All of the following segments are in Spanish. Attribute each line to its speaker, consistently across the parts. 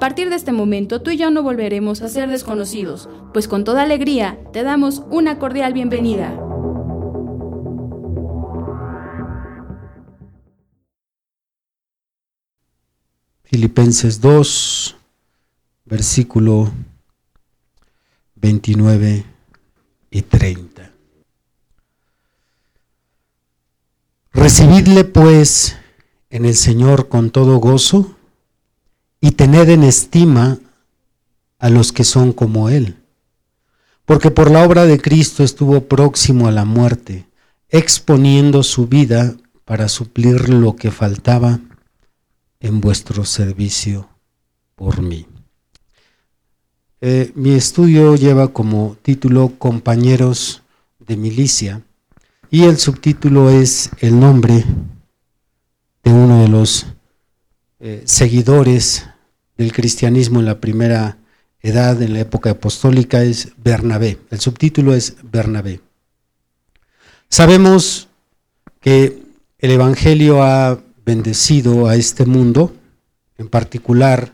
Speaker 1: A partir de este momento tú y yo no volveremos a ser desconocidos, pues con toda alegría te damos una cordial bienvenida.
Speaker 2: Filipenses 2, versículo 29 y 30. Recibidle pues en el Señor con todo gozo y tened en estima a los que son como Él. Porque por la obra de Cristo estuvo próximo a la muerte, exponiendo su vida para suplir lo que faltaba en vuestro servicio por mí. Eh, mi estudio lleva como título Compañeros de Milicia y el subtítulo es el nombre de uno de los eh, seguidores del cristianismo en la primera edad, en la época apostólica, es Bernabé. El subtítulo es Bernabé. Sabemos que el Evangelio ha bendecido a este mundo, en particular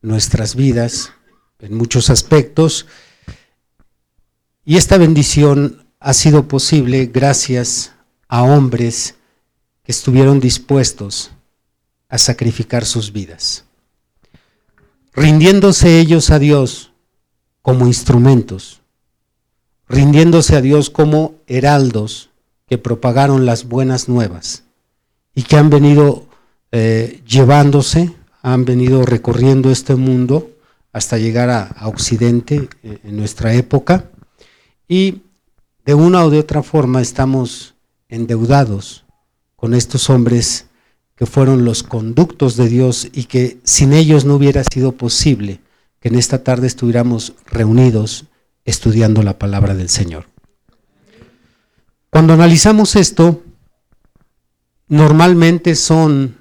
Speaker 2: nuestras vidas, en muchos aspectos, y esta bendición ha sido posible gracias a hombres que estuvieron dispuestos a sacrificar sus vidas, rindiéndose ellos a Dios como instrumentos, rindiéndose a Dios como heraldos que propagaron las buenas nuevas y que han venido eh, llevándose, han venido recorriendo este mundo hasta llegar a, Occidente eh, en nuestra época. Y de una o de otra forma estamos endeudados con estos hombres que fueron los conductos de Dios y que sin ellos no hubiera sido posible que en esta tarde estuviéramos reunidos estudiando la palabra del Señor. Cuando analizamos esto, normalmente son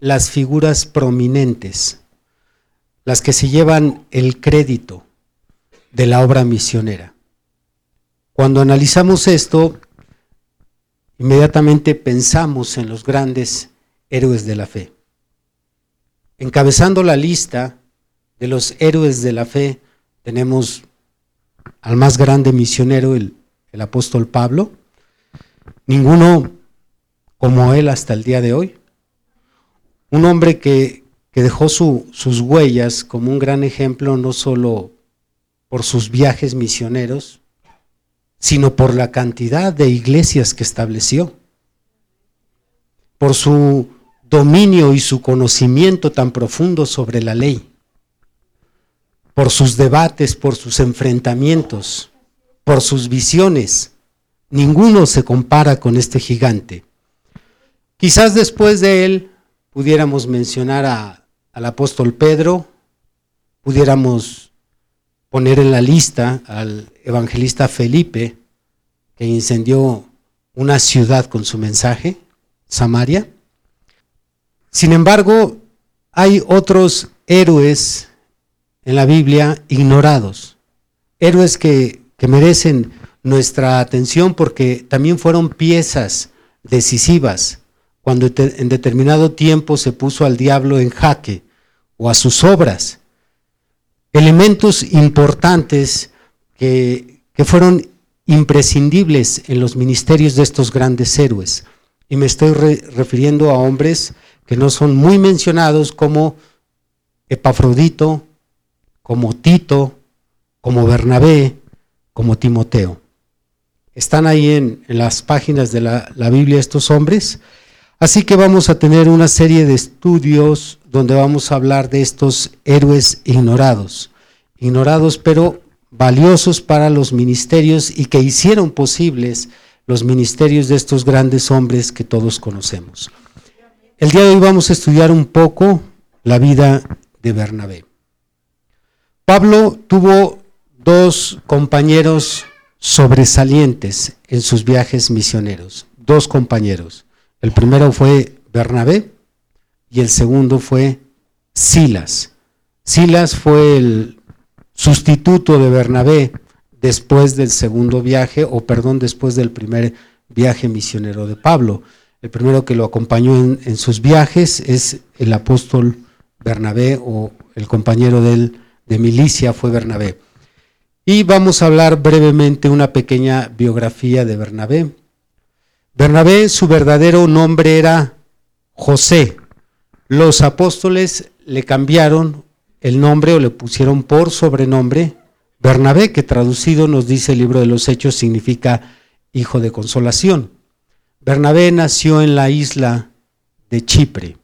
Speaker 2: las figuras prominentes las que se llevan el crédito de la obra misionera. Cuando analizamos esto, inmediatamente pensamos en los grandes héroes de la fe. Encabezando la lista de los héroes de la fe, tenemos al más grande misionero, el, apóstol Pablo. Ninguno como él hasta el día de hoy. Un hombre que, dejó sus huellas como un gran ejemplo, no solo por sus viajes misioneros, sino por la cantidad de iglesias que estableció, por su dominio y su conocimiento tan profundo sobre la ley, por sus debates, por sus enfrentamientos, por sus visiones. Ninguno se compara con este gigante. Quizás después de él pudiéramos mencionar al apóstol Pedro, pudiéramos poner en la lista al evangelista Felipe, que incendió una ciudad con su mensaje, Samaria. Sin embargo, hay otros héroes en la Biblia ignorados, héroes que, merecen nuestra atención porque también fueron piezas decisivas cuando en determinado tiempo se puso al diablo en jaque o a sus obras elementos importantes que, fueron imprescindibles en los ministerios de estos grandes héroes. Y me estoy refiriendo a hombres que no son muy mencionados como Epafrodito, como Tito, como Bernabé, como Timoteo. Están ahí en, las páginas de la, la Biblia estos hombres. Así que vamos a tener una serie de estudios donde vamos a hablar de estos héroes ignorados. Ignorados, pero valiosos para los ministerios y que hicieron posibles los ministerios de estos grandes hombres que todos conocemos. El día de hoy vamos a estudiar un poco la vida de Bernabé. Pablo tuvo dos compañeros sobresalientes en sus viajes misioneros, dos compañeros. El primero fue Bernabé y el segundo fue Silas. Silas fue el sustituto de Bernabé después del segundo viaje, o perdón, después del primer viaje misionero de Pablo. El primero que lo acompañó en, sus viajes es el apóstol Bernabé, o el compañero de, él, de milicia fue Bernabé. Y vamos a hablar brevemente una pequeña biografía de Bernabé. Bernabé, su verdadero nombre era José. Los apóstoles le cambiaron el nombre o le pusieron por sobrenombre Bernabé, que traducido nos dice el libro de los Hechos significa hijo de consolación. Bernabé nació en la isla de Chipre,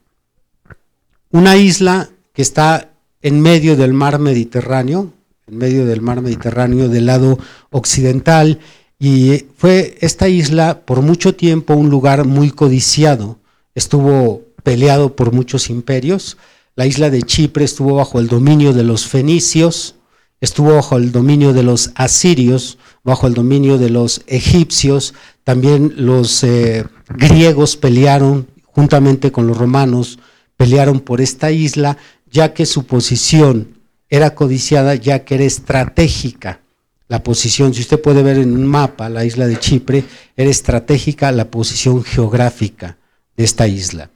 Speaker 2: una isla que está en medio del mar Mediterráneo, en medio del mar Mediterráneo del lado occidental, y fue esta isla por mucho tiempo un lugar muy codiciado, estuvo peleado por muchos imperios, la isla de Chipre estuvo bajo el dominio de los fenicios, estuvo bajo el dominio de los asirios, bajo el dominio de los egipcios, también los eh, griegos pelearon juntamente con los romanos, pelearon por esta isla, ya que su posición era codiciada, ya que era estratégica. La posición, si usted puede ver en un mapa, la isla de Chipre, era estratégica la posición geográfica de esta isla.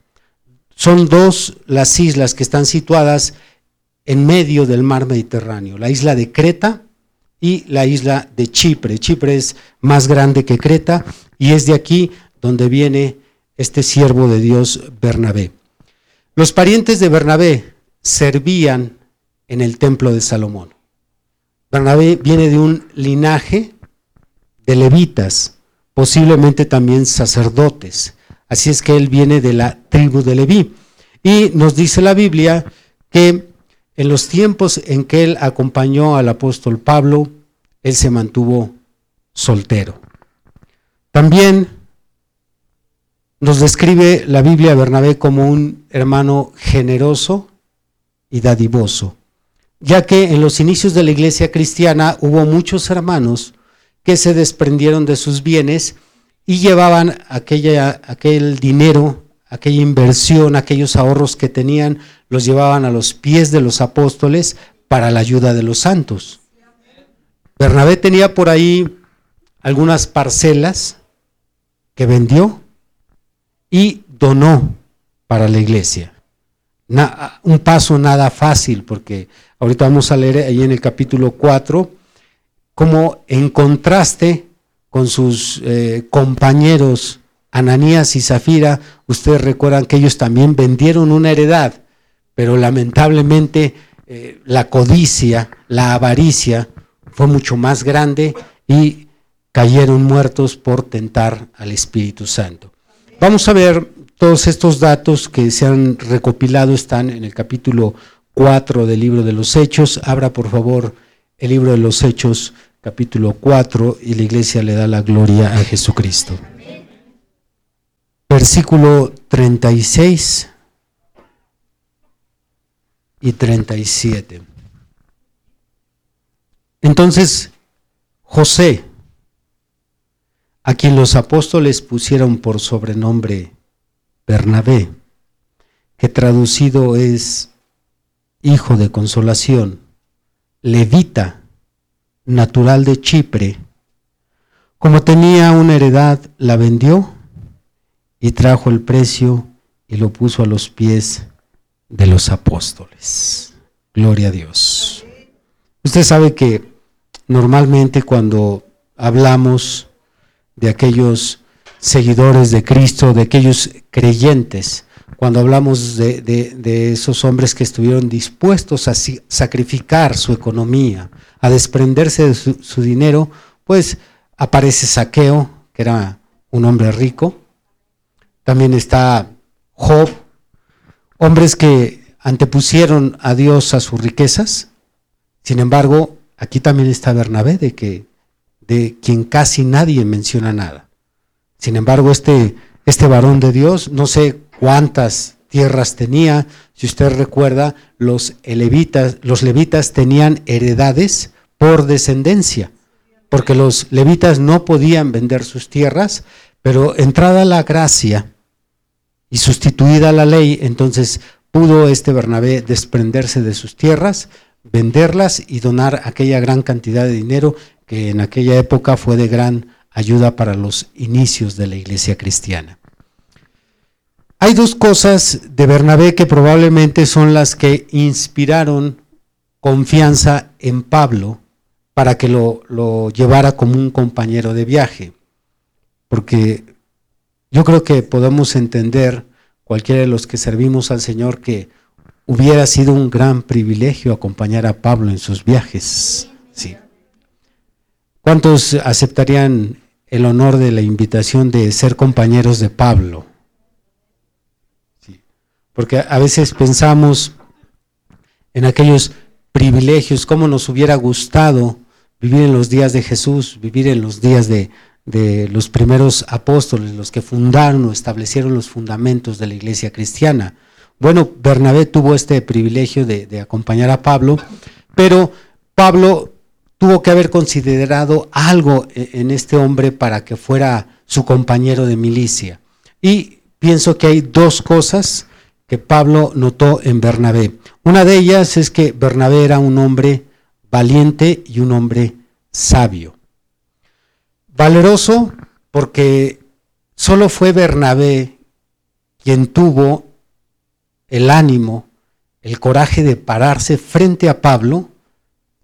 Speaker 2: Son dos las islas que están situadas en medio del mar Mediterráneo, la isla de Creta y la isla de Chipre. Chipre es más grande que Creta y es de aquí donde viene este siervo de Dios Bernabé. Los parientes de Bernabé servían en el templo de Salomón. Bernabé viene de un linaje de levitas, posiblemente también sacerdotes. Así es que él viene de la tribu de Leví. Y nos dice la Biblia que en los tiempos en que él acompañó al apóstol Pablo, él se mantuvo soltero. También nos describe la Biblia a Bernabé como un hermano generoso y dadivoso, ya que en los inicios de la iglesia cristiana hubo muchos hermanos que se desprendieron de sus bienes y llevaban aquella, aquel dinero aquella inversión, aquellos ahorros que tenían, los llevaban a los pies de los apóstoles para la ayuda de los santos. Bernabé tenía por ahí algunas parcelas que vendió y donó para la iglesia. un paso nada fácil, porque ahorita vamos a leer ahí en el capítulo 4, como en contraste con sus eh, compañeros Ananías y Zafira, ustedes recuerdan que ellos también vendieron una heredad, pero lamentablemente eh, la codicia, la avaricia fue mucho más grande y cayeron muertos por tentar al Espíritu Santo. Vamos a ver todos estos datos que se han recopilado, están en el capítulo 4 del libro de los Hechos. Abra por favor el libro de los Hechos, capítulo 4, y la iglesia le da la gloria a Jesucristo versículo 36 y 37. Entonces, José, a quien los apóstoles pusieron por sobrenombre Bernabé, que traducido es hijo de consolación, levita, natural de Chipre, como tenía una heredad, la vendió y trajo el precio y lo puso a los pies de los apóstoles. Gloria a Dios. Usted sabe que normalmente cuando hablamos de aquellos seguidores de Cristo, de aquellos creyentes, cuando hablamos de, esos hombres que estuvieron dispuestos a sacrificar su economía, a desprenderse de su, su dinero, pues aparece Saqueo, que era un hombre rico, también está Job, hombres que antepusieron a Dios a sus riquezas. Sin embargo, aquí también está Bernabé, de, que, de quien casi nadie menciona nada. Sin embargo, este, este varón de Dios, no sé cuántas tierras tenía, si usted recuerda, los levitas, los levitas tenían heredades por descendencia, porque los levitas no podían vender sus tierras, pero entrada la gracia y sustituida la ley, entonces pudo este Bernabé desprenderse de sus tierras, venderlas y donar aquella gran cantidad de dinero que en aquella época fue de gran ayuda para los inicios de la iglesia cristiana. Hay dos cosas de Bernabé que probablemente son las que inspiraron confianza en Pablo para que lo, lo llevara como un compañero de viaje. Porque yo creo que podemos entender, cualquiera de los que servimos al Señor, que hubiera sido un gran privilegio acompañar a Pablo en sus viajes. Sí. ¿Cuántos aceptarían el honor de la invitación de ser compañeros de Pablo? Porque a veces pensamos en aquellos privilegios, cómo nos hubiera gustado vivir en los días de Jesús, vivir en los días de, de los primeros apóstoles, los que fundaron o establecieron los fundamentos de la iglesia cristiana. Bueno, Bernabé tuvo este privilegio de, acompañar a Pablo, pero Pablo tuvo que haber considerado algo e, en este hombre para que fuera su compañero de milicia. Y pienso que hay dos cosas que Pablo notó en Bernabé. Una de ellas es que Bernabé era un hombre valiente y un hombre sabio. Valeroso porque solo fue Bernabé quien tuvo el ánimo, el coraje de pararse frente a Pablo,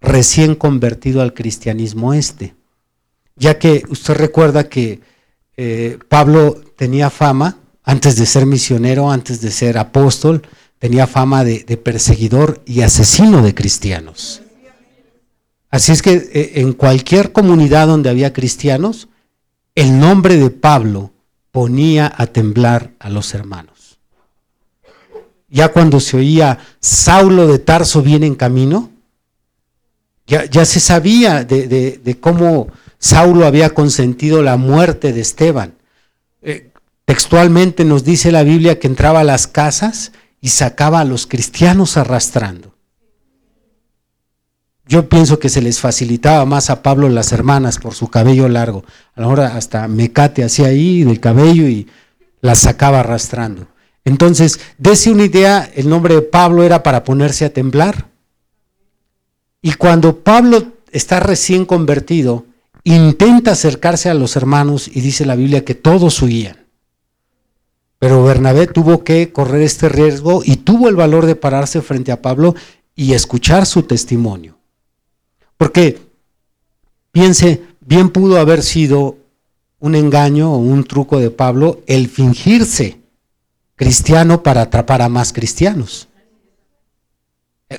Speaker 2: recién convertido al cristianismo este. Ya que usted recuerda que eh, Pablo tenía fama, antes de ser misionero, antes de ser apóstol, tenía fama de perseguidor y asesino de cristianos. Así es que eh, en cualquier comunidad donde había cristianos, el nombre de Pablo ponía a temblar a los hermanos. Ya cuando se oía Saulo de Tarso viene en camino, ya, se sabía de, cómo Saulo había consentido la muerte de Esteban. Eh, textualmente nos dice la Biblia que entraba a las casas y sacaba a los cristianos arrastrando. Yo pienso que se les facilitaba más a Pablo las hermanas por su cabello largo. A la hora hasta mecate hacía ahí del cabello y las sacaba arrastrando. Entonces, dése una idea, el nombre de Pablo era para ponerse a temblar. Y cuando Pablo está recién convertido, intenta acercarse a los hermanos y dice la Biblia que todos huían. Pero Bernabé tuvo que correr este riesgo y tuvo el valor de pararse frente a Pablo y escuchar su testimonio. Porque, piense, bien pudo haber sido un engaño o un truco de Pablo el fingirse cristiano para atrapar a más cristianos.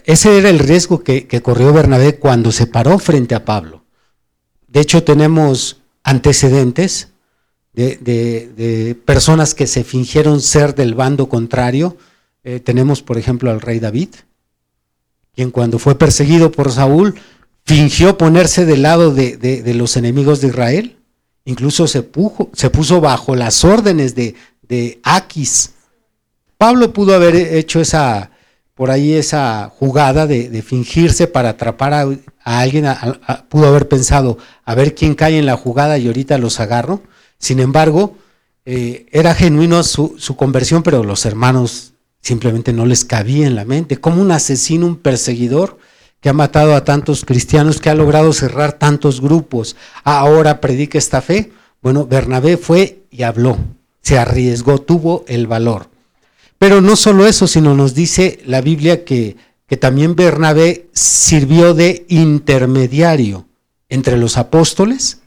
Speaker 2: Ese era el riesgo que, corrió Bernabé cuando se paró frente a Pablo. De hecho, tenemos antecedentes de, personas que se fingieron ser del bando contrario. Eh, tenemos, por ejemplo, al rey David, quien cuando fue perseguido por Saúl, fingió ponerse del lado de, los enemigos de Israel. Incluso se, se puso bajo las órdenes de, de Aquis. Pablo pudo haber hecho esa, por ahí esa jugada de, fingirse para atrapar a, alguien, pudo haber pensado, a ver quién cae en la jugada y ahorita los agarro. Sin embargo, eh, era genuino su, su, conversión, pero los hermanos simplemente no les cabía en la mente. Como un asesino, un perseguidor, que ha matado a tantos cristianos, que ha logrado cerrar tantos grupos, ahora predica esta fe. Bueno, Bernabé fue y habló, se arriesgó, tuvo el valor. Pero no solo eso, sino nos dice la Biblia que, que también Bernabé sirvió de intermediario entre los apóstoles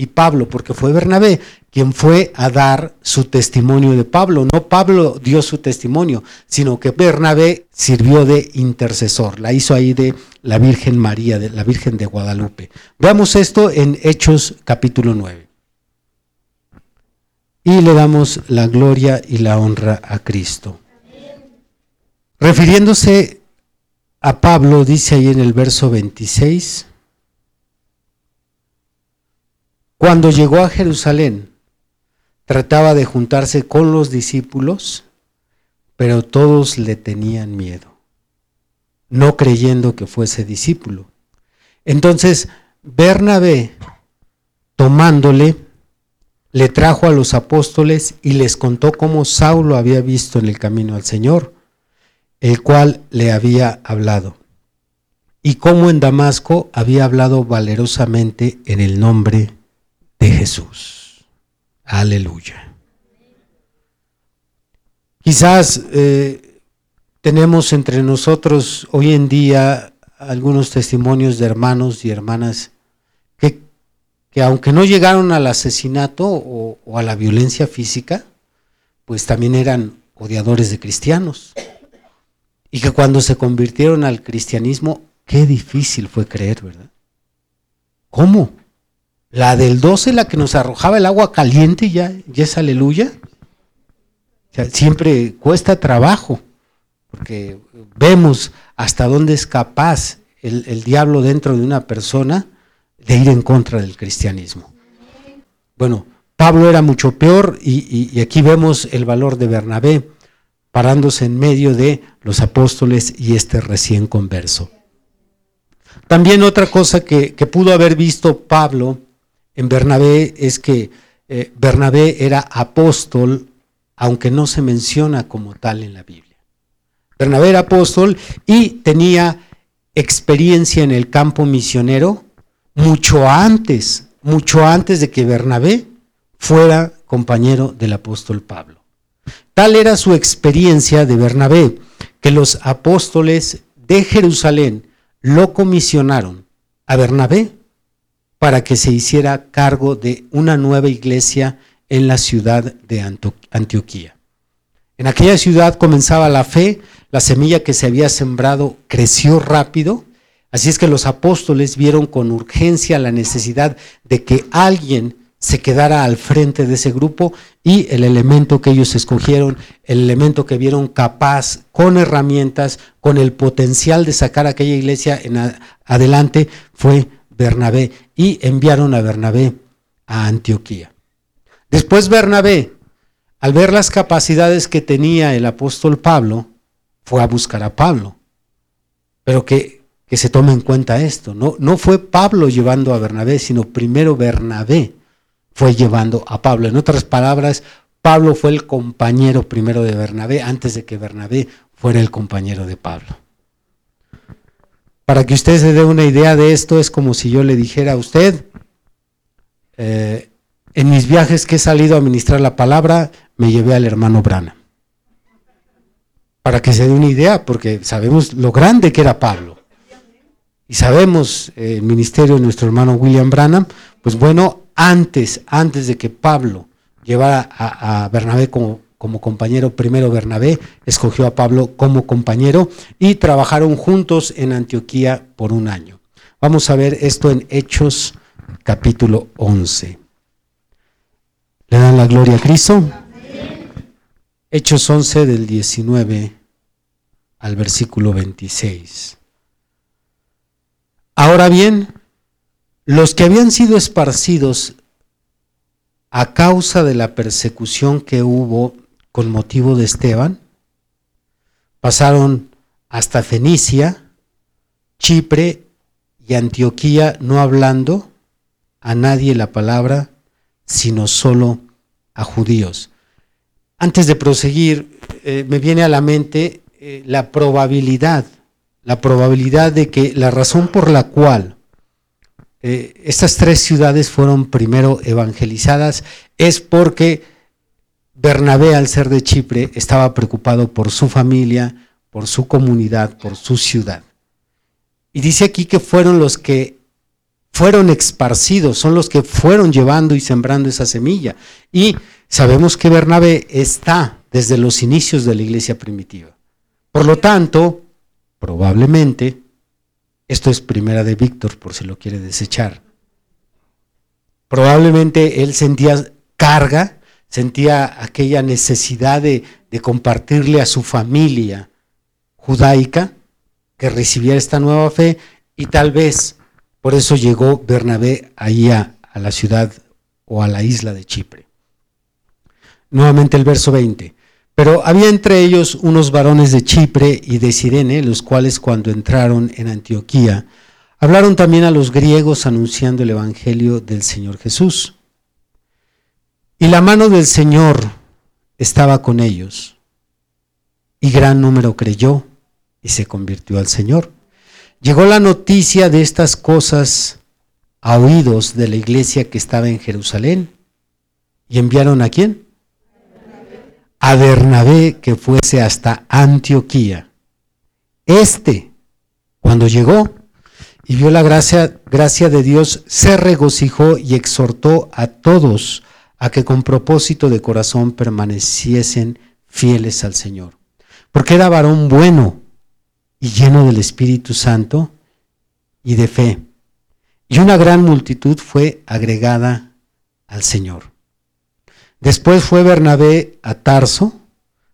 Speaker 2: y Pablo, porque fue Bernabé quien fue a dar su testimonio de Pablo. No Pablo dio su testimonio, sino que Bernabé sirvió de intercesor. La hizo ahí de la Virgen María, de la Virgen de Guadalupe. Veamos esto en Hechos capítulo 9. Y le damos la gloria y la honra a Cristo. Refiriéndose a Pablo, dice ahí en el verso 26, Cuando llegó a Jerusalén, trataba de juntarse con los discípulos, pero todos le tenían miedo, no creyendo que fuese discípulo. Entonces, Bernabé, tomándole, le trajo a los apóstoles y les contó cómo Saulo había visto en el camino al Señor, el cual le había hablado, y cómo en Damasco había hablado valerosamente en el nombre de Jesús. Aleluya. Quizás eh, tenemos entre nosotros hoy en día algunos testimonios de hermanos y hermanas que, que aunque no llegaron al asesinato o, o a la violencia física, pues también eran odiadores de cristianos. Y que cuando se convirtieron al cristianismo, qué difícil fue creer, ¿verdad? ¿Cómo? La del 12, la que nos arrojaba el agua caliente, ya, ya es aleluya. siempre cuesta trabajo, porque vemos hasta dónde es capaz el, diablo dentro de una persona de ir en contra del cristianismo. Bueno, Pablo era mucho peor y, aquí vemos el valor de Bernabé parándose en medio de los apóstoles y este recién converso. También otra cosa que, pudo haber visto Pablo en Bernabé es que eh, Bernabé era apóstol, aunque no se menciona como tal en la Biblia. Bernabé era apóstol y tenía experiencia en el campo misionero mucho antes, mucho antes de que Bernabé fuera compañero del apóstol Pablo. Tal era su experiencia de Bernabé que los apóstoles de Jerusalén lo comisionaron a Bernabé para que se hiciera cargo de una nueva iglesia en la ciudad de Antioquía. En aquella ciudad comenzaba la fe, la semilla que se había sembrado creció rápido, así es que los apóstoles vieron con urgencia la necesidad de que alguien se quedara al frente de ese grupo y el elemento que ellos escogieron, el elemento que vieron capaz, con herramientas, con el potencial de sacar a aquella iglesia adelante, fue Bernabé y enviaron a Bernabé a Antioquía. Después Bernabé, al ver las capacidades que tenía el apóstol Pablo, fue a buscar a Pablo. Pero que, que se tome en cuenta esto, no, no fue Pablo llevando a Bernabé, sino primero Bernabé fue llevando a Pablo. En otras palabras, Pablo fue el compañero primero de Bernabé antes de que Bernabé fuera el compañero de Pablo. Para que usted se dé una idea de esto, es como si yo le dijera a usted, eh, en mis viajes que he salido a ministrar la palabra, me llevé al hermano Brana. Para que se dé una idea, porque sabemos lo grande que era Pablo. Y sabemos eh, el ministerio de nuestro hermano William Branham, pues bueno, antes, antes de que Pablo llevara a, Bernabé como, como compañero, primero Bernabé escogió a Pablo como compañero y trabajaron juntos en Antioquía por un año. Vamos a ver esto en Hechos capítulo 11. ¿Le dan la gloria a Cristo? Hechos 11 del 19 al versículo 26. Ahora bien, los que habían sido esparcidos a causa de la persecución que hubo con motivo de Esteban, pasaron hasta Fenicia, Chipre y Antioquía, no hablando a nadie la palabra, sino solo a judíos. Antes de proseguir, eh, me viene a la mente eh, la probabilidad, la probabilidad de que la razón por la cual eh, estas tres ciudades fueron primero evangelizadas es porque Bernabé, al ser de Chipre, estaba preocupado por su familia, por su comunidad, por su ciudad. Y dice aquí que fueron los que fueron esparcidos, son los que fueron llevando y sembrando esa semilla. Y sabemos que Bernabé está desde los inicios de la iglesia primitiva. Por lo tanto, probablemente esto es primera de Víctor, por si lo quiere desechar. Probablemente él sentía carga, sentía aquella necesidad de, compartirle a su familia judaica que recibiera esta nueva fe y tal vez por eso llegó Bernabé ahí a, la ciudad o a la isla de Chipre. Nuevamente el verso 20. Pero había entre ellos unos varones de Chipre y de Sirene, los cuales cuando entraron en Antioquía, hablaron también a los griegos anunciando el Evangelio del Señor Jesús. Y la mano del Señor estaba con ellos, y gran número creyó y se convirtió al Señor. Llegó la noticia de estas cosas a oídos de la iglesia que estaba en Jerusalén, y enviaron a quién? A Bernabé que fuese hasta Antioquía. Este, cuando llegó y vio la gracia, gracia de Dios, se regocijó y exhortó a todos a que con propósito de corazón permaneciesen fieles al Señor. Porque era varón bueno y lleno del Espíritu Santo y de fe. Y una gran multitud fue agregada al Señor. Después fue Bernabé a Tarso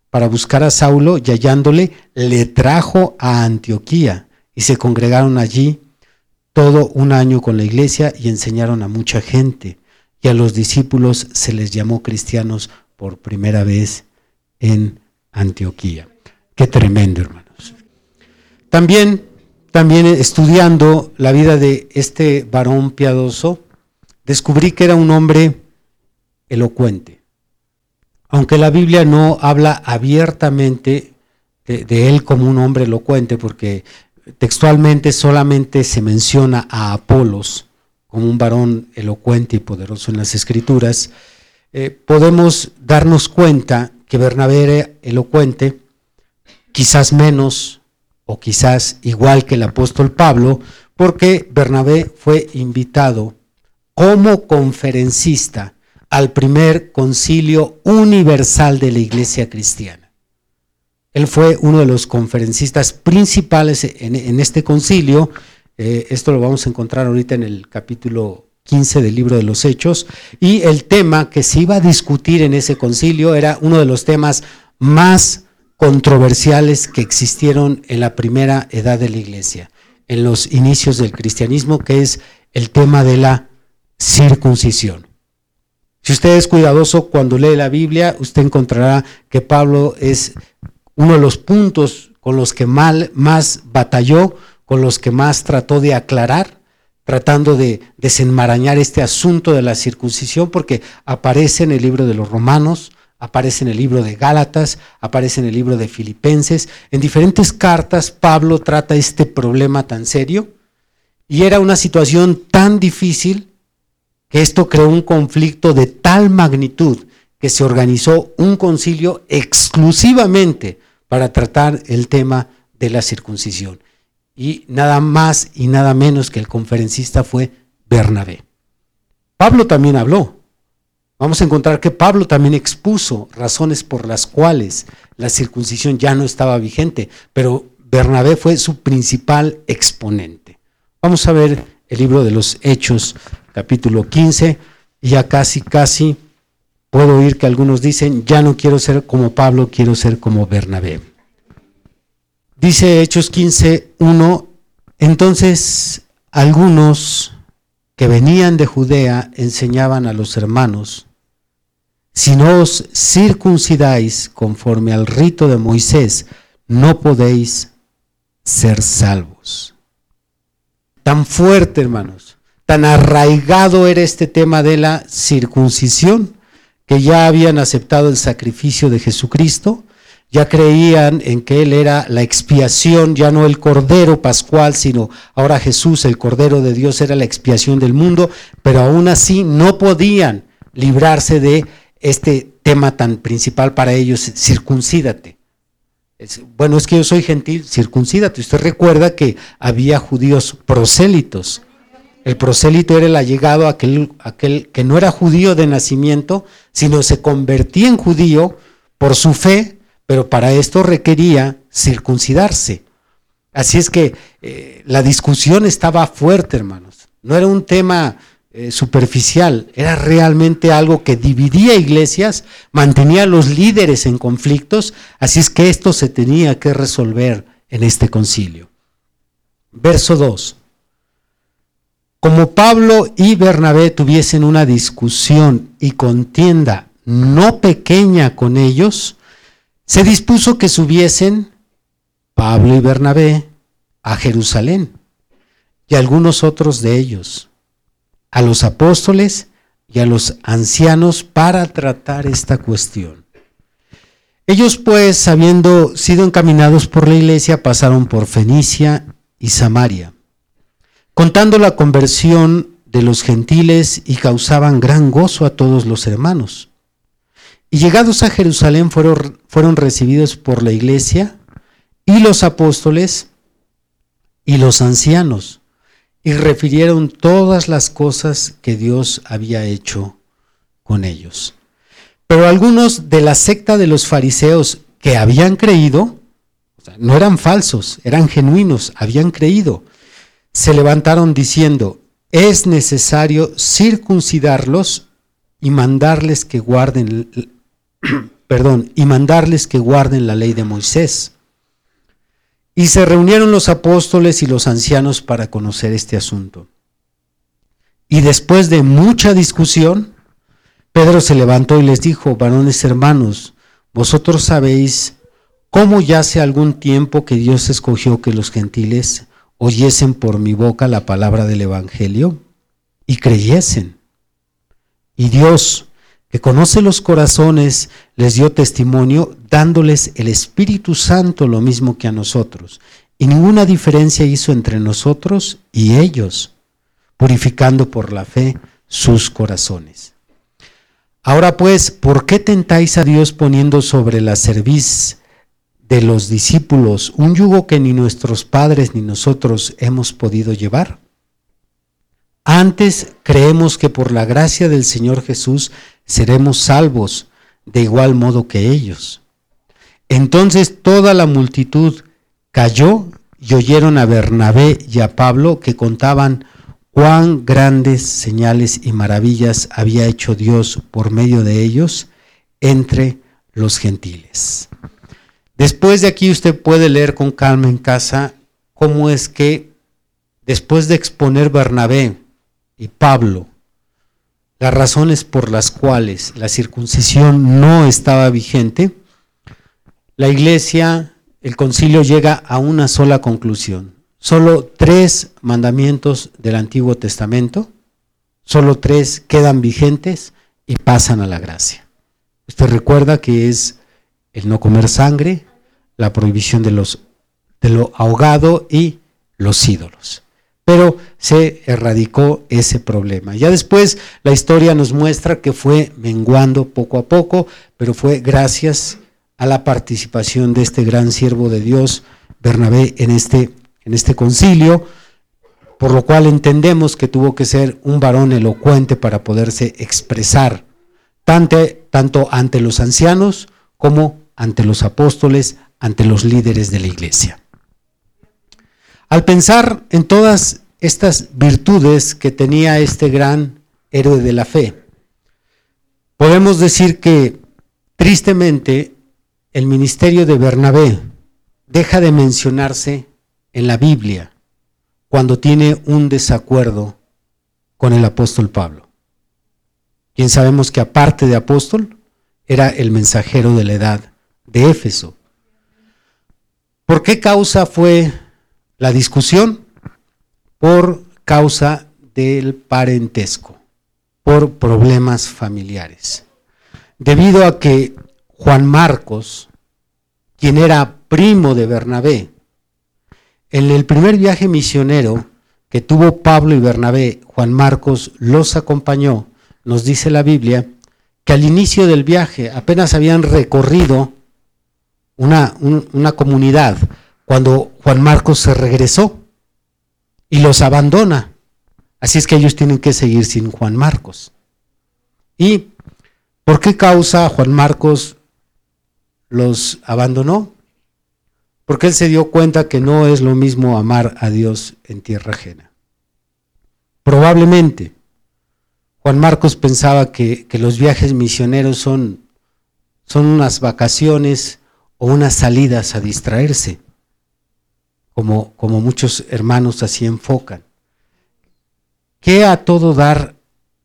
Speaker 2: para buscar a Saulo y hallándole le trajo a Antioquía y se congregaron allí todo un año con la iglesia y enseñaron a mucha gente y a los discípulos se les llamó cristianos por primera vez en Antioquía. Qué tremendo, hermanos. También, también estudiando la vida de este varón piadoso, descubrí que era un hombre elocuente. Aunque la Biblia no habla abiertamente de, de él como un hombre elocuente, porque textualmente solamente se menciona a Apolos, como un varón elocuente y poderoso en las escrituras, eh, podemos darnos cuenta que Bernabé era elocuente, quizás menos o quizás igual que el apóstol Pablo, porque Bernabé fue invitado como conferencista al primer concilio universal de la iglesia cristiana. Él fue uno de los conferencistas principales en, en este concilio eh, esto lo vamos a encontrar ahorita en el capítulo 15 del libro de los Hechos. Y el tema que se iba a discutir en ese concilio era uno de los temas más controversiales que existieron en la primera edad de la iglesia, en los inicios del cristianismo, que es el tema de la circuncisión. Si usted es cuidadoso cuando lee la Biblia, usted encontrará que Pablo es uno de los puntos con los que mal, más batalló con los que más trató de aclarar, tratando de desenmarañar este asunto de la circuncisión, porque aparece en el libro de los Romanos, aparece en el libro de Gálatas, aparece en el libro de Filipenses. En diferentes cartas Pablo trata este problema tan serio y era una situación tan difícil que esto creó un conflicto de tal magnitud que se organizó un concilio exclusivamente para tratar el tema de la circuncisión y nada más y nada menos que el conferencista fue Bernabé. Pablo también habló. Vamos a encontrar que Pablo también expuso razones por las cuales la circuncisión ya no estaba vigente, pero Bernabé fue su principal exponente. Vamos a ver el libro de los Hechos, capítulo 15, y ya casi, casi puedo oír que algunos dicen, ya no quiero ser como Pablo, quiero ser como Bernabé. Dice Hechos 15, 1, entonces algunos que venían de Judea enseñaban a los hermanos, si no os circuncidáis conforme al rito de Moisés, no podéis ser salvos. Tan fuerte, hermanos, tan arraigado era este tema de la circuncisión, que ya habían aceptado el sacrificio de Jesucristo, ya creían en que Él era la expiación, ya no el Cordero Pascual, sino ahora Jesús, el Cordero de Dios, era la expiación del mundo, pero aún así no podían librarse de este tema tan principal para ellos, circuncídate. bueno, es que yo soy gentil, circuncídate. Usted recuerda que había judíos prosélitos. El prosélito era el allegado, aquel, aquel que no era judío de nacimiento, sino se convertía en judío por su fe pero para esto requería circuncidarse. Así es que eh, la discusión estaba fuerte, hermanos. No era un tema eh, superficial, era realmente algo que dividía iglesias, mantenía a los líderes en conflictos, así es que esto se tenía que resolver en este concilio. Verso 2. como Pablo y Bernabé tuviesen una discusión y contienda no pequeña con ellos, se dispuso que subiesen Pablo y Bernabé a Jerusalén y algunos otros de ellos, a los apóstoles y a los ancianos para tratar esta cuestión. Ellos pues, habiendo sido encaminados por la iglesia, pasaron por Fenicia y Samaria, contando la conversión de los gentiles y causaban gran gozo a todos los hermanos. Y llegados a Jerusalén fueron, fueron recibidos por la iglesia y los apóstoles y los ancianos, y refirieron todas las cosas que Dios había hecho con ellos. Pero algunos de la secta de los fariseos que habían creído, no eran falsos, eran genuinos, habían creído, se levantaron diciendo, es necesario circuncidarlos y mandarles que guarden, perdón, y mandarles que guarden la ley de Moisés. Y se reunieron los apóstoles y los ancianos para conocer este asunto. Y después de mucha discusión, Pedro se levantó y les dijo, varones hermanos, vosotros sabéis cómo ya hace algún tiempo que Dios escogió que los gentiles oyesen por mi boca la palabra del Evangelio y creyesen. Y Dios, que conoce los corazones, les dio testimonio dándoles el Espíritu Santo lo mismo que a nosotros. Y ninguna diferencia hizo entre nosotros y ellos, purificando por la fe sus corazones. Ahora pues, ¿por qué tentáis a Dios poniendo sobre la cerviz de los discípulos un yugo que ni nuestros padres ni nosotros hemos podido llevar? Antes creemos que por la gracia del Señor Jesús seremos salvos de igual modo que ellos. Entonces toda la multitud cayó y oyeron a Bernabé y a Pablo que contaban cuán grandes señales y maravillas había hecho Dios por medio de ellos entre los gentiles. Después de aquí usted puede leer con calma en casa cómo es que después de exponer Bernabé y Pablo las razones por las cuales la circuncisión no estaba vigente, la iglesia, el concilio llega a una sola conclusión solo tres mandamientos del Antiguo Testamento, solo tres quedan vigentes y pasan a la gracia. Usted recuerda que es el no comer sangre, la prohibición de, los, de lo ahogado y los ídolos. Pero se erradicó ese problema. Ya después la historia nos muestra que fue menguando poco a poco, pero fue gracias a la participación de este gran siervo de Dios, Bernabé, en este en este concilio, por lo cual entendemos que tuvo que ser un varón elocuente para poderse expresar tanto, tanto ante los ancianos como ante los apóstoles, ante los líderes de la iglesia. Al pensar en todas estas virtudes que tenía este gran héroe de la fe, podemos decir que tristemente el ministerio de Bernabé deja de mencionarse en la Biblia cuando tiene un desacuerdo con el apóstol Pablo. Quien sabemos que aparte de apóstol, era el mensajero de la edad de Éfeso. ¿Por qué causa fue la discusión? Por causa del parentesco, por problemas familiares. Debido a que Juan Marcos, quien era primo de Bernabé, en el primer viaje misionero que tuvo Pablo y Bernabé, Juan Marcos los acompañó, nos dice la Biblia, que al inicio del viaje apenas habían recorrido una, comunidad cuando Juan Marcos se regresó y los abandona. Así es que ellos tienen que seguir sin Juan Marcos. ¿Y por qué causa Juan Marcos los abandonó? porque él se dio cuenta que no es lo mismo amar a Dios en tierra ajena. Probablemente Juan Marcos pensaba que, los viajes misioneros son, son unas vacaciones o unas salidas a distraerse, como, como muchos hermanos así enfocan. ¿qué a todo dar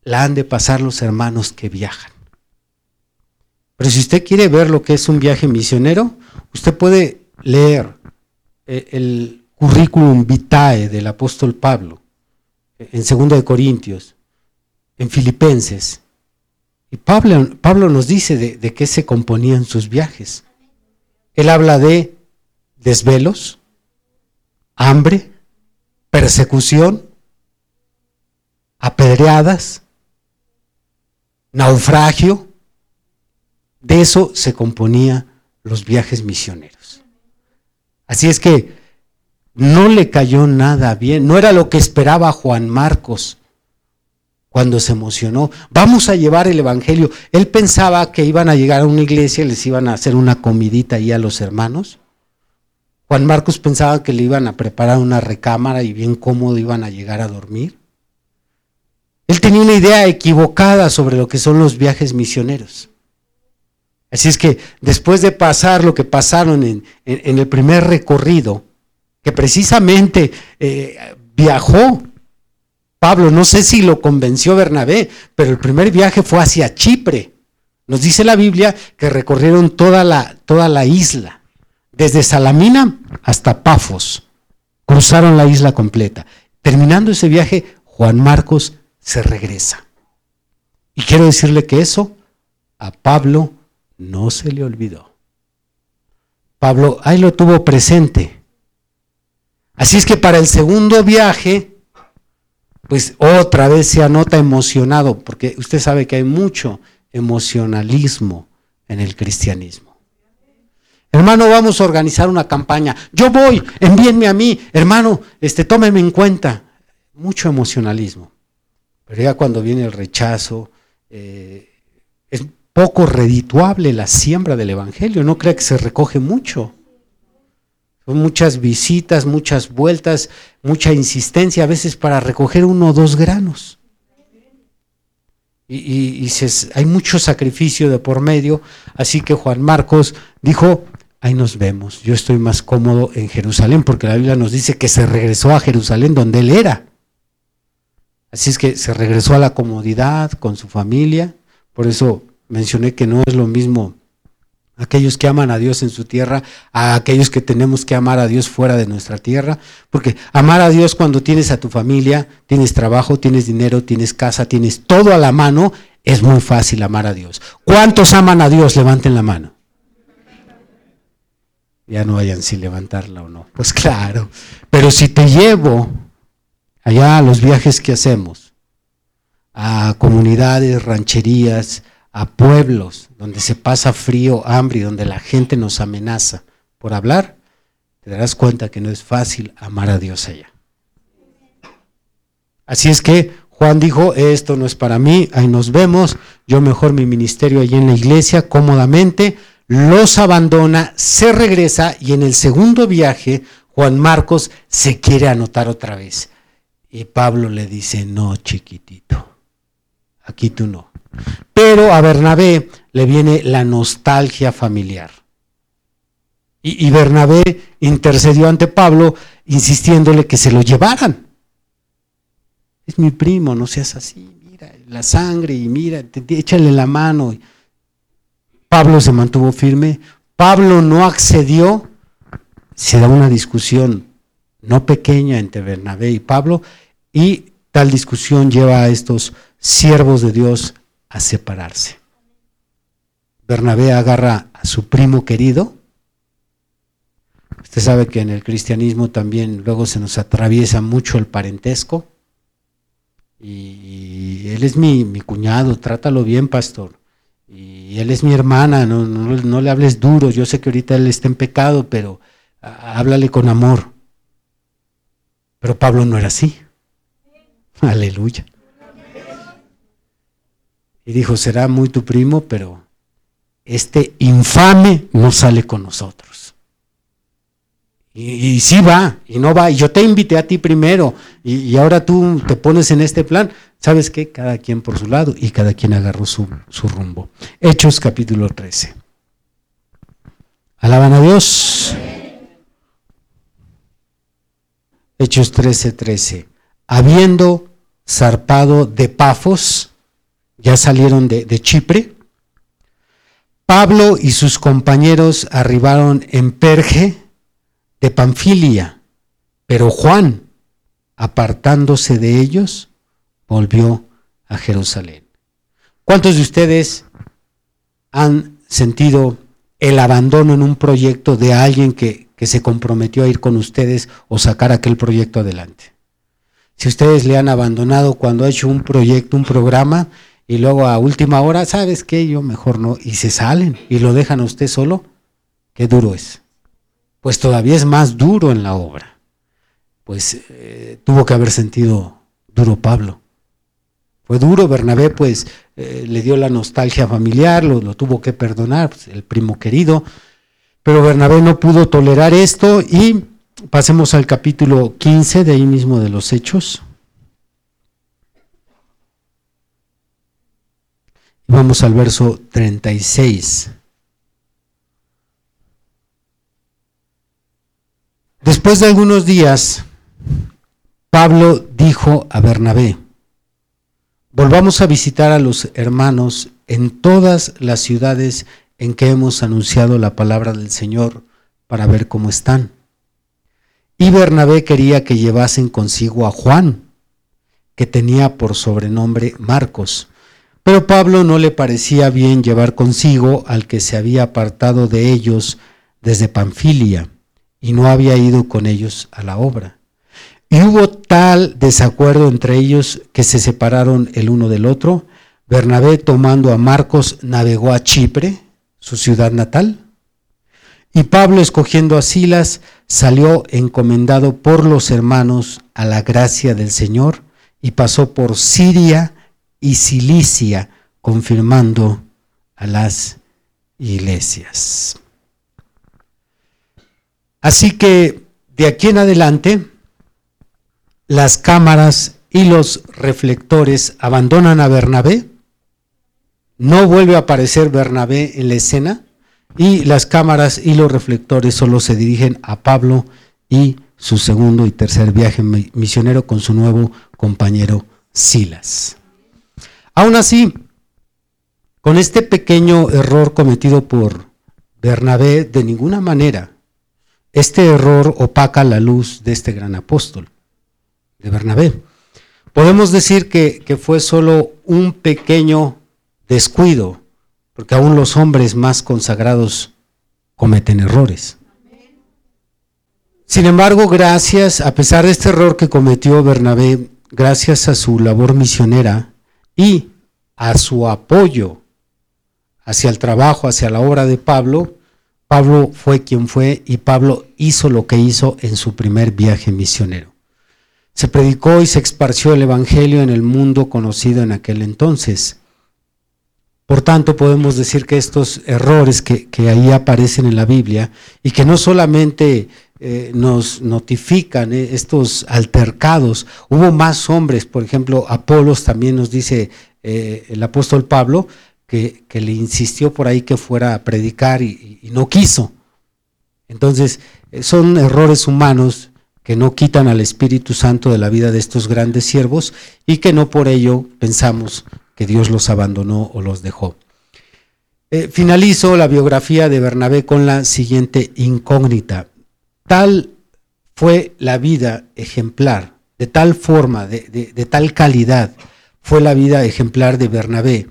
Speaker 2: la han de pasar los hermanos que viajan? Pero si usted quiere ver lo que es un viaje misionero, usted puede leer eh, el currículum vitae del apóstol Pablo en 2 de Corintios, en Filipenses. Y Pablo, Pablo nos dice de, de qué se componían sus viajes. Él habla de desvelos, hambre, persecución, apedreadas, naufragio. De eso se componía los viajes misioneros. Así es que no le cayó nada bien, no era lo que esperaba Juan Marcos cuando se emocionó. Vamos a llevar el Evangelio. Él pensaba que iban a llegar a una iglesia y les iban a hacer una comidita ahí a los hermanos. Juan Marcos pensaba que le iban a preparar una recámara y bien cómodo iban a llegar a dormir. Él tenía una idea equivocada sobre lo que son los viajes misioneros. Así es que después de pasar lo que pasaron en, el primer recorrido, que precisamente eh, viajó Pablo, no sé si lo convenció Bernabé, pero el primer viaje fue hacia Chipre. Nos dice la Biblia que recorrieron toda la, toda la isla, desde Salamina hasta Pafos. Cruzaron la isla completa. Terminando ese viaje, Juan Marcos se regresa. Y quiero decirle que eso a Pablo no se le olvidó. Pablo ahí lo tuvo presente. Así es que para el segundo viaje, pues otra vez se anota emocionado, porque usted sabe que hay mucho emocionalismo en el cristianismo. Hermano, vamos a organizar una campaña. Yo voy, envíenme a mí. Hermano, este, tómeme en cuenta. Mucho emocionalismo. Pero ya cuando viene el rechazo, eh, es poco redituable la siembra del Evangelio. No crea que se recoge mucho. Son muchas visitas, muchas vueltas, mucha insistencia a veces para recoger uno o dos granos. Y, hay mucho sacrificio de por medio. Así que Juan Marcos dijo, ahí nos vemos. Yo estoy más cómodo en Jerusalén porque la Biblia nos dice que se regresó a Jerusalén donde él era. Así es que se regresó a la comodidad con su familia. Por eso mencioné que no es lo mismo aquellos que aman a Dios en su tierra a aquellos que tenemos que amar a Dios fuera de nuestra tierra. Porque amar a Dios cuando tienes a tu familia, tienes trabajo, tienes dinero, tienes casa, tienes todo a la mano, es muy fácil amar a Dios. ¿Cuántos aman a Dios? Levanten la mano. Ya no hayan si levantarla o no. Pues claro. Pero si te llevo allá a los viajes que hacemos, a comunidades, rancherías, a pueblos donde se pasa frío, hambre y donde la gente nos amenaza por hablar, te darás cuenta que no es fácil amar a Dios allá. Así es que Juan dijo, esto no es para mí, ahí nos vemos, yo mejor mi ministerio allí en la iglesia cómodamente, los abandona, se regresa y en el segundo viaje Juan Marcos se quiere anotar otra vez. Y Pablo le dice, no, chiquitito, aquí tú no. Pero a Bernabé le viene la nostalgia familiar. Y, Bernabé intercedió ante Pablo insistiéndole que se lo llevaran. Es mi primo, no seas así, mira, la sangre y mira, échale la mano. Pablo se mantuvo firme, Pablo no accedió, se da una discusión no pequeña entre Bernabé y Pablo, y tal discusión lleva a estos siervos de Dios a separarse. Bernabé agarra a su primo querido. Usted sabe que en el cristianismo también luego se nos atraviesa mucho el parentesco. Y él es mi, cuñado, trátalo bien, pastor. Y él es mi hermana, no, no le hables duro. Yo sé que ahorita él está en pecado, pero háblale con amor. Pero Pablo no era así. Aleluya. Y dijo, será muy tu primo, pero este infame no sale con nosotros. Y, sí va, y no va. Y yo te invité a ti primero, y, ahora tú te pones en este plan. ¿Sabes qué? Cada quien por su lado y cada quien agarró su, su rumbo. Hechos capítulo 13. Alaban a Dios. Hechos 13, 13. Habiendo zarpado de Pafos, ya salieron de, de Chipre. Pablo y sus compañeros arribaron en Perge de Panfilia, pero Juan, apartándose de ellos, volvió a Jerusalén. ¿Cuántos de ustedes han sentido el abandono en un proyecto de alguien que, que se comprometió a ir con ustedes o sacar aquel proyecto adelante? Si ustedes le han abandonado cuando ha hecho un proyecto, un programa, y luego a última hora, ¿sabes qué? Yo mejor no, y se salen y lo dejan a usted solo, qué duro es. Pues todavía es más duro en la obra. Pues eh, tuvo que haber sentido duro Pablo. Fue duro, Bernabé pues eh, le dio la nostalgia familiar, lo, tuvo que perdonar, pues, el primo querido, pero Bernabé no pudo tolerar esto y pasemos al capítulo 15 de ahí mismo de los Hechos. Vamos al verso 36. Después de algunos días, Pablo dijo a Bernabé, volvamos a visitar a los hermanos en todas las ciudades en que hemos anunciado la palabra del Señor para ver cómo están. Y Bernabé quería que llevasen consigo a Juan, que tenía por sobrenombre Marcos. Pero Pablo no le parecía bien llevar consigo al que se había apartado de ellos desde Panfilia y no había ido con ellos a la obra. Y hubo tal desacuerdo entre ellos que se separaron el uno del otro. Bernabé, tomando a Marcos, navegó a Chipre, su ciudad natal, y Pablo, escogiendo a Silas, salió encomendado por los hermanos a la gracia del Señor y pasó por Siria y Cilicia, confirmando a las iglesias. Así que de aquí en adelante, las cámaras y los reflectores abandonan a Bernabé, no vuelve a aparecer Bernabé en la escena, y las cámaras y los reflectores solo se dirigen a Pablo y su segundo y tercer viaje misionero con su nuevo compañero Silas. Aún así, con este pequeño error cometido por Bernabé, de ninguna manera este error opaca la luz de este gran apóstol, de Bernabé. Podemos decir que, que fue solo un pequeño descuido porque aún los hombres más consagrados cometen errores. Sin embargo, gracias, a pesar de este error que cometió Bernabé, gracias a su labor misionera y a su apoyo hacia el trabajo, hacia la obra de Pablo, Pablo fue quien fue y Pablo hizo lo que hizo en su primer viaje misionero. Se predicó y se esparció el Evangelio en el mundo conocido en aquel entonces. Por tanto, podemos decir que estos errores que, ahí aparecen en la Biblia y que no solamente eh, nos notifican eh, estos altercados, hubo más hombres, por ejemplo, Apolos también nos dice eh, el apóstol Pablo, que, le insistió por ahí que fuera a predicar y no quiso. Entonces, son errores humanos que no quitan al Espíritu Santo de la vida de estos grandes siervos y que no por ello pensamos que Dios los abandonó o los dejó. Eh, finalizo la biografía de Bernabé con la siguiente incógnita. Tal fue la vida ejemplar, de tal forma, de, de tal calidad, fue la vida ejemplar de Bernabé,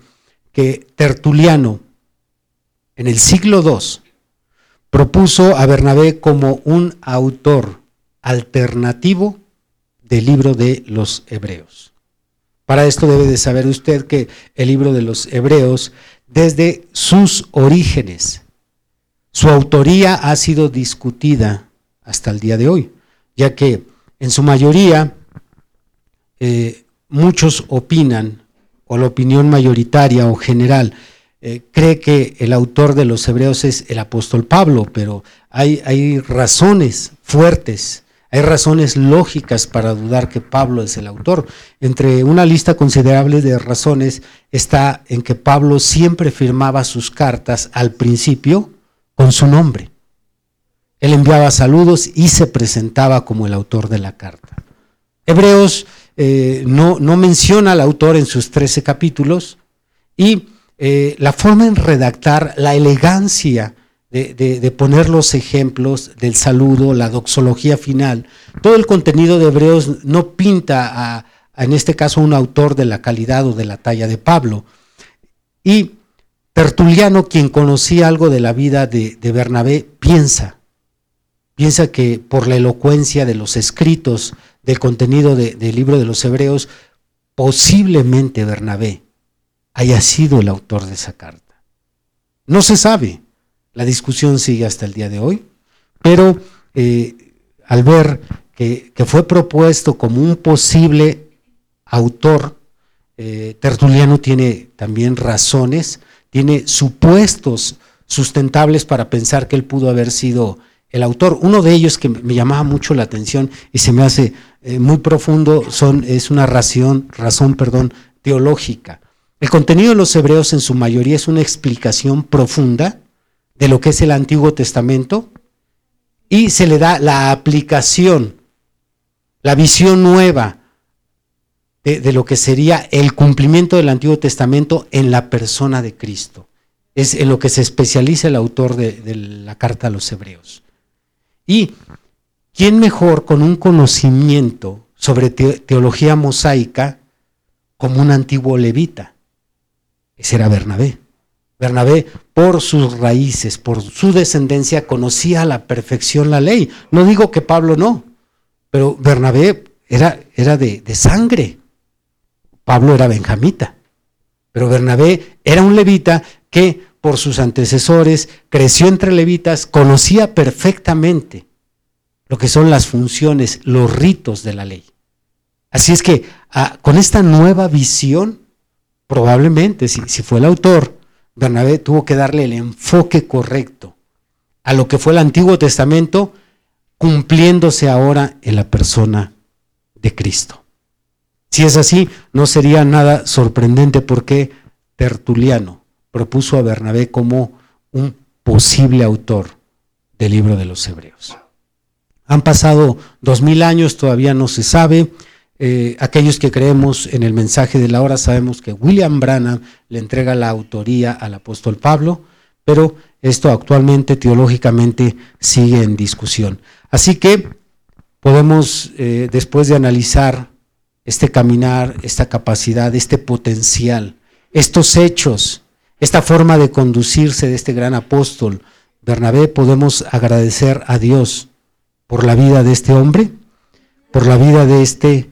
Speaker 2: que Tertuliano, en el siglo II, propuso a Bernabé como un autor alternativo del libro de los Hebreos. Para esto debe de saber usted que el libro de los Hebreos, desde sus orígenes, su autoría ha sido discutida hasta el día de hoy, ya que en su mayoría eh, muchos opinan, o la opinión mayoritaria o general, eh, cree que el autor de los Hebreos es el apóstol Pablo, pero hay, hay razones fuertes hay razones lógicas para dudar que Pablo es el autor. Entre una lista considerable de razones está en que Pablo siempre firmaba sus cartas al principio con su nombre. Él enviaba saludos y se presentaba como el autor de la carta. Hebreos eh, no, no, menciona al autor en sus 13 capítulos y eh, la forma en redactar, la elegancia de, poner los ejemplos del saludo, la doxología final, todo el contenido de Hebreos no pinta a, en este caso, un autor de la calidad o de la talla de Pablo. Y Tertuliano, quien conocía algo de la vida de, Bernabé, piensa, piensa que por la elocuencia de los escritos del contenido del libro de los Hebreos, posiblemente Bernabé haya sido el autor de esa carta. No se sabe, la discusión sigue hasta el día de hoy, pero eh, al ver que, fue propuesto como un posible autor, eh, Tertuliano tiene también razones, tiene supuestos sustentables para pensar que él pudo haber sido el autor. Uno de ellos que me llamaba mucho la atención y se me hace eh, muy profundo son, es una razón, razón perdón, teológica. El contenido de los hebreos en su mayoría es una explicación profunda de lo que es el Antiguo Testamento y se le da la aplicación, la visión nueva de, lo que sería el cumplimiento del Antiguo Testamento en la persona de Cristo. Es en lo que se especializa el autor de, de la carta a los hebreos. Y ¿quién mejor con un conocimiento sobre teología mosaica como un antiguo levita? Ese era Bernabé. Bernabé, por sus raíces, por su descendencia, conocía a la perfección la ley. No digo que Pablo no, pero Bernabé era, era de, de sangre. Pablo era benjamita. Pero Bernabé era un levita que por sus antecesores creció entre levitas, conocía perfectamente lo que son las funciones, los ritos de la ley. Así es que ah, con esta nueva visión, probablemente, si, si fue el autor, Bernabé tuvo que darle el enfoque correcto a lo que fue el Antiguo Testamento, cumpliéndose ahora en la persona de Cristo. Si es así, no sería nada sorprendente porque Tertuliano propuso a Bernabé como un posible autor del libro de los Hebreos. Han pasado dos mil años, todavía no se sabe. Eh, aquellos que creemos en el mensaje de la hora sabemos que William Branham le entrega la autoría al apóstol Pablo, pero esto actualmente teológicamente sigue en discusión. Así que podemos, eh, después de analizar este caminar, esta capacidad, este potencial, estos hechos, esta forma de conducirse de este gran apóstol Bernabé, podemos agradecer a Dios por la vida de este hombre, por la vida de este